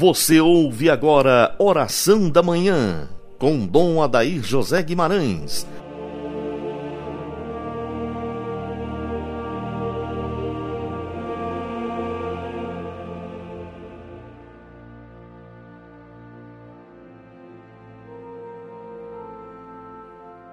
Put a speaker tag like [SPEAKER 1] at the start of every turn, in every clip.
[SPEAKER 1] Você ouve agora Oração da Manhã, com Dom Adair José Guimarães.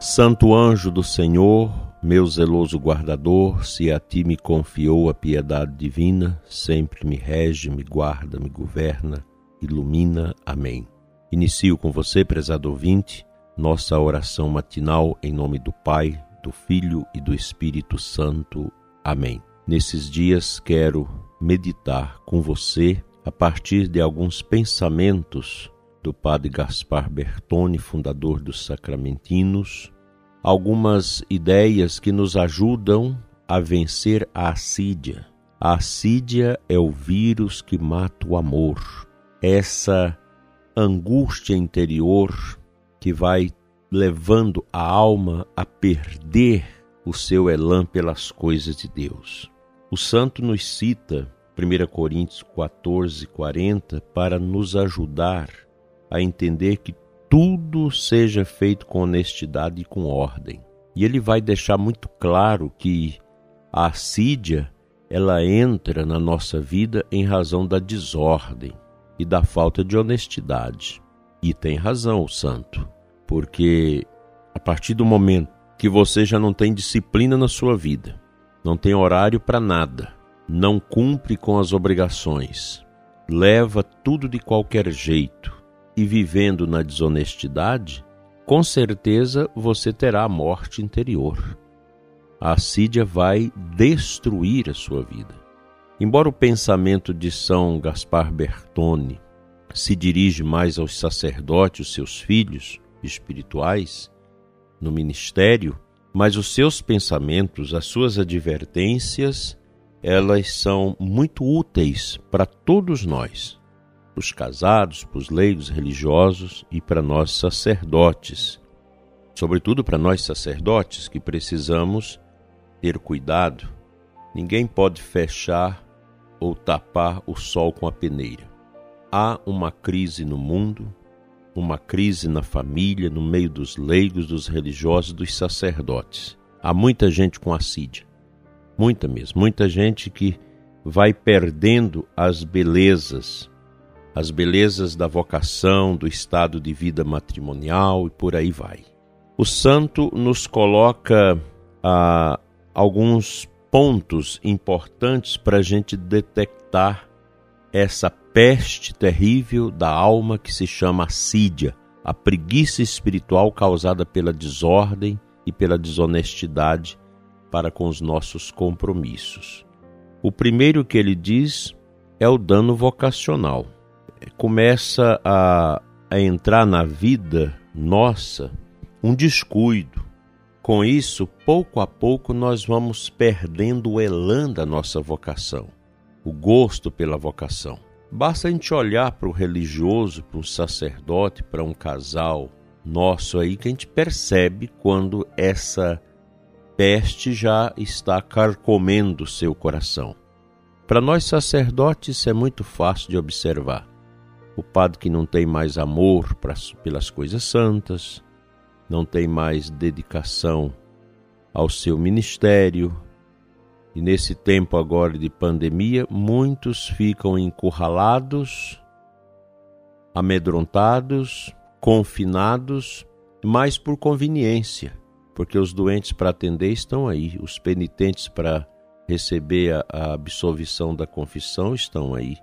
[SPEAKER 2] Santo anjo do Senhor, meu zeloso guardador, se a ti me confiou a piedade divina, sempre me rege, me guarda, me governa ilumina. Amém. Inicio com você, prezado ouvinte, nossa oração matinal em nome do Pai, do Filho e do Espírito Santo. Amém. Nesses dias quero meditar com você a partir de alguns pensamentos do Padre Gaspar Bertone, fundador dos Sacramentinos, algumas ideias que nos ajudam a vencer a assídia. A assídia é o vírus que mata o amor essa angústia interior que vai levando a alma a perder o seu elan pelas coisas de Deus. O santo nos cita 1 Coríntios 14, 40 para nos ajudar a entender que tudo seja feito com honestidade e com ordem. E ele vai deixar muito claro que a assídia ela entra na nossa vida em razão da desordem e da falta de honestidade. E tem razão o santo, porque a partir do momento que você já não tem disciplina na sua vida, não tem horário para nada, não cumpre com as obrigações, leva tudo de qualquer jeito e vivendo na desonestidade, com certeza você terá a morte interior. A assídia vai destruir a sua vida. Embora o pensamento de São Gaspar Bertone se dirige mais aos sacerdotes, seus filhos espirituais, no ministério, mas os seus pensamentos, as suas advertências, elas são muito úteis para todos nós, para os casados, para os leigos religiosos e para nós sacerdotes. Sobretudo para nós sacerdotes que precisamos ter cuidado. Ninguém pode fechar ou tapar o sol com a peneira. Há uma crise no mundo, uma crise na família, no meio dos leigos, dos religiosos, dos sacerdotes. Há muita gente com assídia, muita mesmo, muita gente que vai perdendo as belezas, as belezas da vocação, do estado de vida matrimonial e por aí vai. O santo nos coloca ah, alguns pontos importantes para a gente detectar essa peste terrível da alma que se chama assídia, a preguiça espiritual causada pela desordem e pela desonestidade para com os nossos compromissos. O primeiro que ele diz é o dano vocacional. Começa a, a entrar na vida nossa um descuido, com isso, pouco a pouco, nós vamos perdendo o elan da nossa vocação, o gosto pela vocação. Basta a gente olhar para o religioso, para um sacerdote, para um casal nosso aí, que a gente percebe quando essa peste já está carcomendo seu coração. Para nós sacerdotes, isso é muito fácil de observar. O padre que não tem mais amor pelas coisas santas, não tem mais dedicação ao seu ministério. E nesse tempo agora de pandemia, muitos ficam encurralados, amedrontados, confinados, mas por conveniência, porque os doentes para atender estão aí, os penitentes para receber a, a absolvição da confissão estão aí.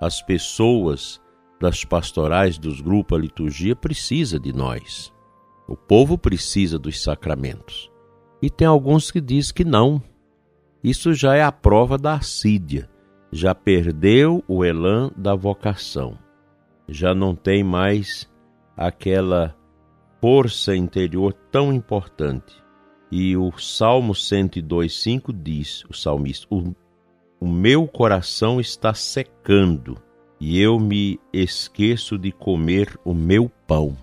[SPEAKER 2] As pessoas das pastorais, dos grupos, a liturgia precisa de nós. O povo precisa dos sacramentos. E tem alguns que dizem que não. Isso já é a prova da assídia. Já perdeu o elan da vocação. Já não tem mais aquela força interior tão importante. E o Salmo 102,5 diz, o salmista, o, o meu coração está secando e eu me esqueço de comer o meu pão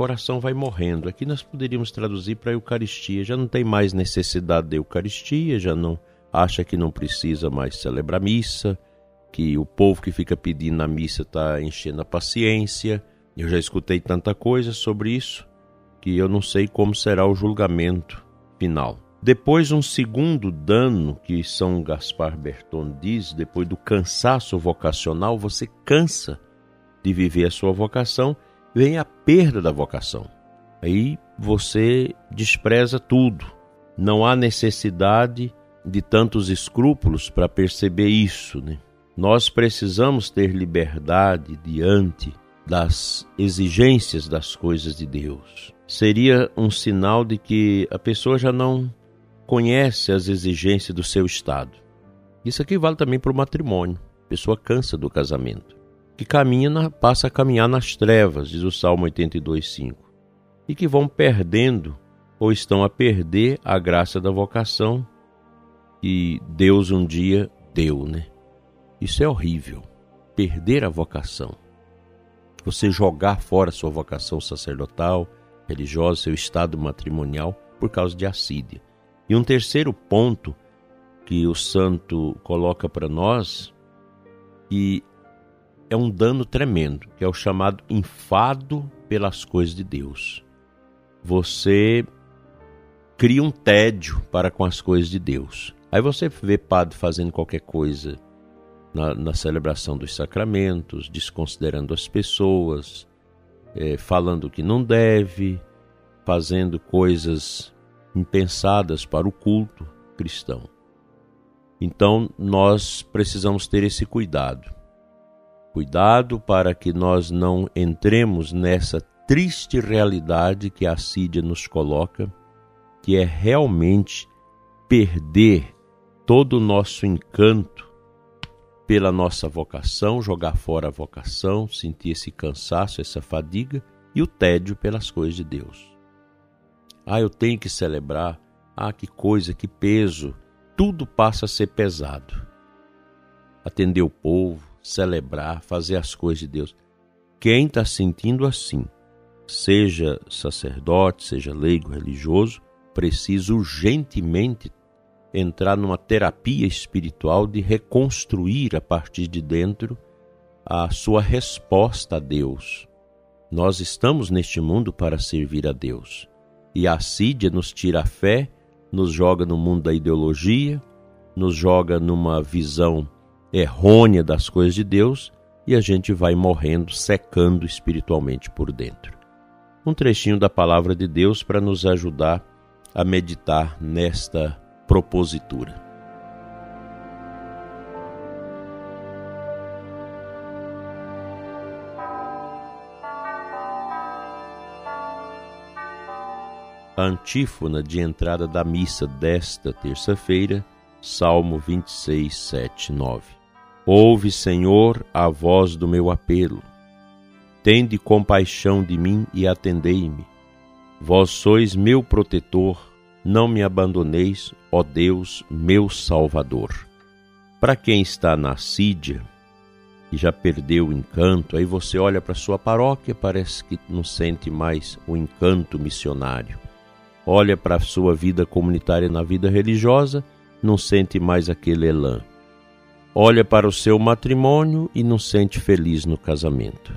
[SPEAKER 2] coração vai morrendo. Aqui nós poderíamos traduzir para a Eucaristia. Já não tem mais necessidade da Eucaristia, já não acha que não precisa mais celebrar missa, que o povo que fica pedindo na missa está enchendo a paciência. Eu já escutei tanta coisa sobre isso que eu não sei como será o julgamento final. Depois, um segundo dano que São Gaspar Berton diz, depois do cansaço vocacional, você cansa de viver a sua vocação, vem a perda da vocação. Aí você despreza tudo. Não há necessidade de tantos escrúpulos para perceber isso. Né? Nós precisamos ter liberdade diante das exigências das coisas de Deus. Seria um sinal de que a pessoa já não conhece as exigências do seu estado. Isso aqui vale também para o matrimônio. A pessoa cansa do casamento. Que caminha passa a caminhar nas trevas, diz o Salmo 82,5. E que vão perdendo ou estão a perder a graça da vocação que Deus um dia deu, né? Isso é horrível. Perder a vocação. Você jogar fora sua vocação sacerdotal, religiosa, seu estado matrimonial por causa de assídia. E um terceiro ponto que o santo coloca para nós e é um dano tremendo, que é o chamado enfado pelas coisas de Deus. Você cria um tédio para com as coisas de Deus. Aí você vê padre fazendo qualquer coisa na, na celebração dos sacramentos, desconsiderando as pessoas, é, falando que não deve, fazendo coisas impensadas para o culto cristão. Então nós precisamos ter esse cuidado. Cuidado para que nós não entremos nessa triste realidade que a Sídia nos coloca, que é realmente perder todo o nosso encanto pela nossa vocação, jogar fora a vocação, sentir esse cansaço, essa fadiga e o tédio pelas coisas de Deus. Ah, eu tenho que celebrar. Ah, que coisa, que peso. Tudo passa a ser pesado. Atender o povo, celebrar, fazer as coisas de Deus. Quem está sentindo assim, seja sacerdote, seja leigo religioso, precisa urgentemente entrar numa terapia espiritual de reconstruir a partir de dentro a sua resposta a Deus. Nós estamos neste mundo para servir a Deus. E a assídia nos tira a fé, nos joga no mundo da ideologia, nos joga numa visão errônea das coisas de Deus e a gente vai morrendo, secando espiritualmente por dentro. Um trechinho da palavra de Deus para nos ajudar a meditar nesta propositura. a antífona de entrada da missa desta terça-feira, Salmo 26, 7, 9. Ouve, Senhor, a voz do meu apelo. Tende compaixão de mim e atendei-me. Vós sois meu protetor, não me abandoneis, ó Deus, meu Salvador. Para quem está na Sídia e já perdeu o encanto, aí você olha para sua paróquia, parece que não sente mais o encanto missionário olha para a sua vida comunitária na vida religiosa, não sente mais aquele elan. Olha para o seu matrimônio e não sente feliz no casamento.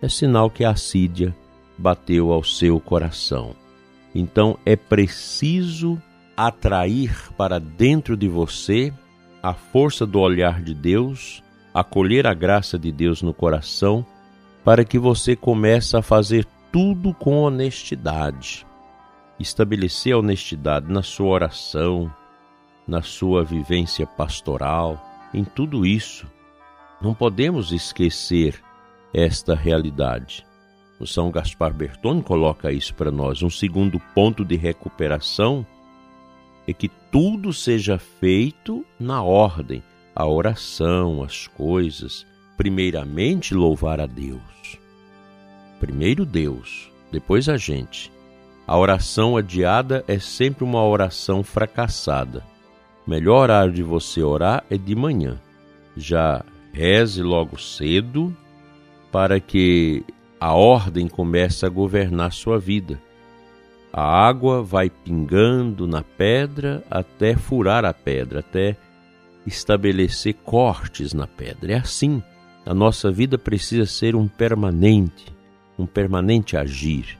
[SPEAKER 2] É sinal que a assídia bateu ao seu coração. Então é preciso atrair para dentro de você a força do olhar de Deus, acolher a graça de Deus no coração, para que você comece a fazer tudo com honestidade estabelecer a honestidade na sua oração, na sua vivência pastoral, em tudo isso. Não podemos esquecer esta realidade. O São Gaspar Bertone coloca isso para nós. Um segundo ponto de recuperação é que tudo seja feito na ordem, a oração, as coisas. Primeiramente, louvar a Deus. Primeiro Deus, depois a gente. A oração adiada é sempre uma oração fracassada. Melhor horário de você orar é de manhã. Já reze logo cedo para que a ordem comece a governar sua vida. A água vai pingando na pedra até furar a pedra, até estabelecer cortes na pedra. É assim. A nossa vida precisa ser um permanente, um permanente agir,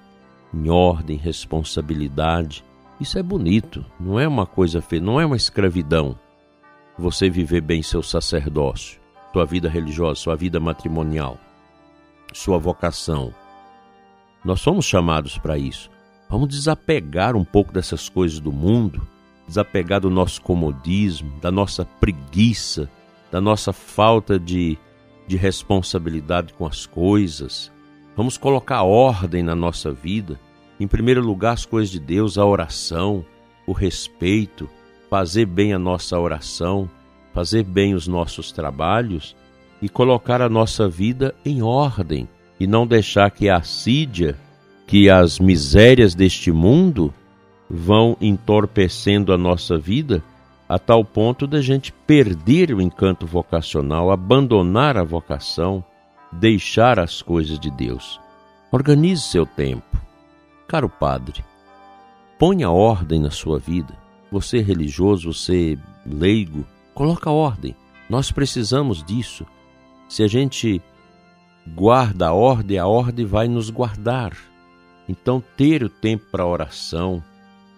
[SPEAKER 2] em ordem, responsabilidade. Isso é bonito, não é uma coisa feia, não é uma escravidão. Você viver bem seu sacerdócio, sua vida religiosa, sua vida matrimonial, sua vocação. Nós somos chamados para isso. Vamos desapegar um pouco dessas coisas do mundo desapegar do nosso comodismo, da nossa preguiça, da nossa falta de, de responsabilidade com as coisas. Vamos colocar ordem na nossa vida. Em primeiro lugar, as coisas de Deus, a oração, o respeito, fazer bem a nossa oração, fazer bem os nossos trabalhos e colocar a nossa vida em ordem e não deixar que a assídia, que as misérias deste mundo vão entorpecendo a nossa vida a tal ponto da gente perder o encanto vocacional, abandonar a vocação, deixar as coisas de Deus. Organize seu tempo. Caro padre, ponha ordem na sua vida. Você religioso, você leigo, coloca ordem. Nós precisamos disso. Se a gente guarda a ordem, a ordem vai nos guardar. Então, ter o tempo para oração,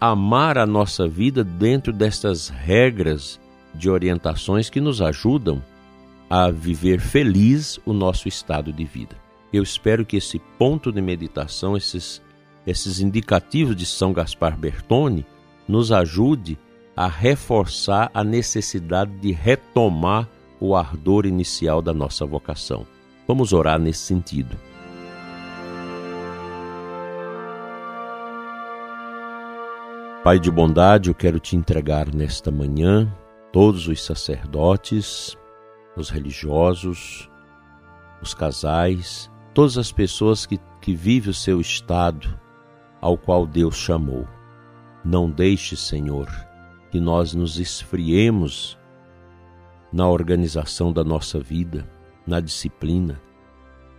[SPEAKER 2] amar a nossa vida dentro destas regras de orientações que nos ajudam a viver feliz o nosso estado de vida. Eu espero que esse ponto de meditação, esses, esses indicativos de São Gaspar Bertone, nos ajude a reforçar a necessidade de retomar o ardor inicial da nossa vocação. Vamos orar nesse sentido. Pai de bondade, eu quero te entregar nesta manhã todos os sacerdotes, os religiosos, os casais, todas as pessoas que, que vivem o seu estado ao qual Deus chamou. Não deixe, Senhor, que nós nos esfriemos na organização da nossa vida, na disciplina.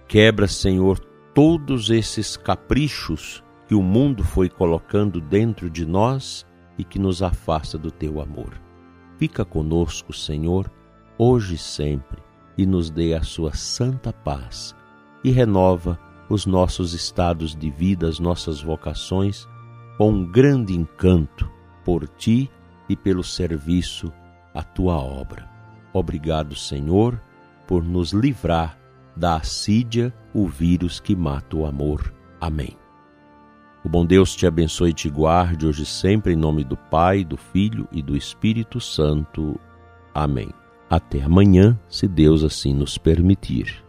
[SPEAKER 2] Quebra, Senhor, todos esses caprichos que o mundo foi colocando dentro de nós e que nos afasta do teu amor. Fica conosco, Senhor, hoje e sempre, e nos dê a sua santa paz e renova os nossos estados de vida, as nossas vocações, com um grande encanto por ti e pelo serviço à tua obra. Obrigado, Senhor, por nos livrar da assídia, o vírus que mata o amor. Amém. O bom Deus te abençoe e te guarde hoje sempre, em nome do Pai, do Filho e do Espírito Santo. Amém. Até amanhã, se Deus assim nos permitir.